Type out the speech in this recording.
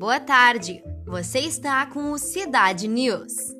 boa tarde. Você está com o Cidade News.